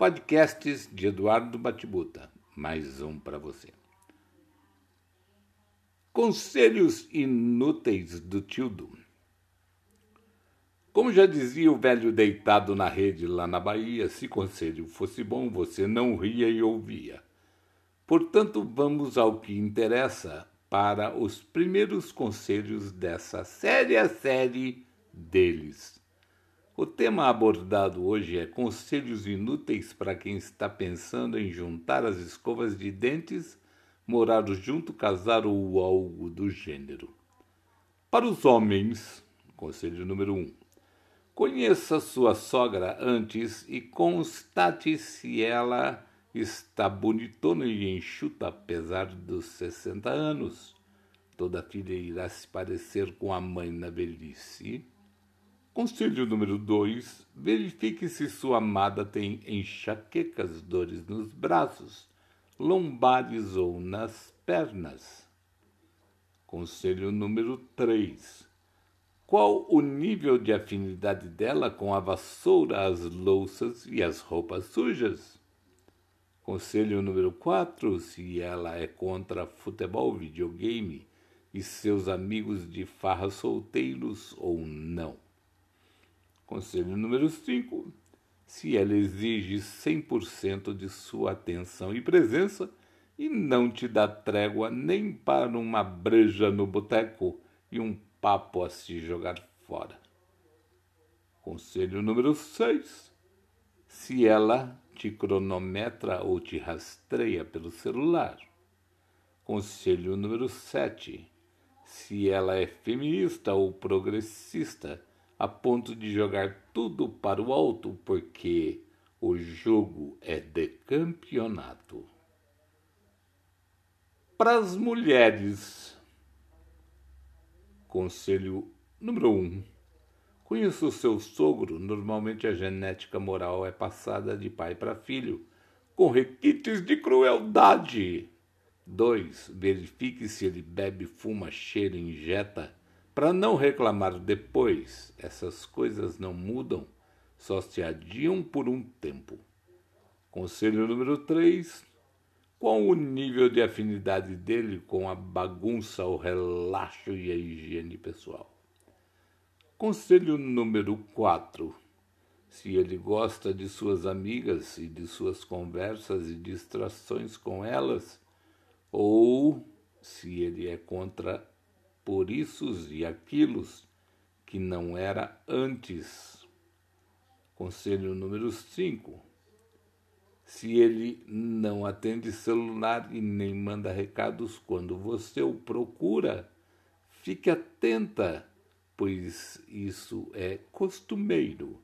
Podcasts de Eduardo Batibuta. Mais um para você. Conselhos inúteis do Tildo. Como já dizia o velho deitado na rede lá na Bahia, se conselho fosse bom, você não ria e ouvia. Portanto, vamos ao que interessa para os primeiros conselhos dessa séria série deles. O tema abordado hoje é conselhos inúteis para quem está pensando em juntar as escovas de dentes, morar junto, casar ou algo do gênero. Para os homens, conselho número um: conheça sua sogra antes e constate se ela está bonitona e enxuta apesar dos 60 anos. Toda filha irá se parecer com a mãe na velhice. Conselho número 2. Verifique se sua amada tem enxaquecas, dores nos braços, lombares ou nas pernas. Conselho número 3. Qual o nível de afinidade dela com a vassoura, as louças e as roupas sujas? Conselho número 4. Se ela é contra futebol, videogame e seus amigos de farra solteiros ou não. Conselho número 5. Se ela exige 100% de sua atenção e presença e não te dá trégua nem para uma breja no boteco e um papo a se jogar fora. Conselho número 6. Se ela te cronometra ou te rastreia pelo celular. Conselho número 7. Se ela é feminista ou progressista a ponto de jogar tudo para o alto, porque o jogo é de campeonato. Para as mulheres, conselho número um. Conheça o seu sogro. Normalmente a genética moral é passada de pai para filho, com requintes de crueldade. 2. Verifique se ele bebe, fuma, cheira, injeta para não reclamar depois, essas coisas não mudam, só se adiam por um tempo. Conselho número 3. Qual o nível de afinidade dele com a bagunça, o relaxo e a higiene pessoal? Conselho número 4. Se ele gosta de suas amigas e de suas conversas e distrações com elas, ou se ele é contra por issos e aquilos que não era antes. Conselho número 5. Se ele não atende celular e nem manda recados quando você o procura, fique atenta, pois isso é costumeiro.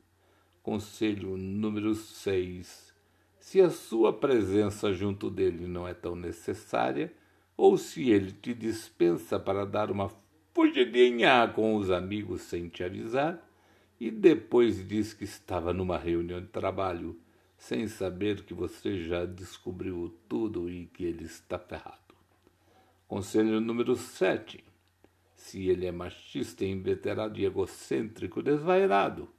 Conselho número 6. Se a sua presença junto dele não é tão necessária, ou se ele te dispensa para dar uma fugidinha com os amigos sem te avisar, e depois diz que estava numa reunião de trabalho, sem saber que você já descobriu tudo e que ele está ferrado. Conselho número 7. Se ele é machista, inveterado e egocêntrico, desvairado,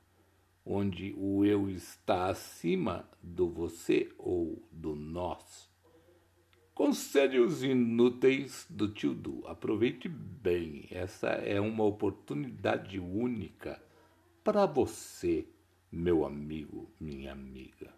onde o eu está acima do você ou do nós, Conselhos inúteis do tio Du. Aproveite bem, essa é uma oportunidade única para você, meu amigo, minha amiga.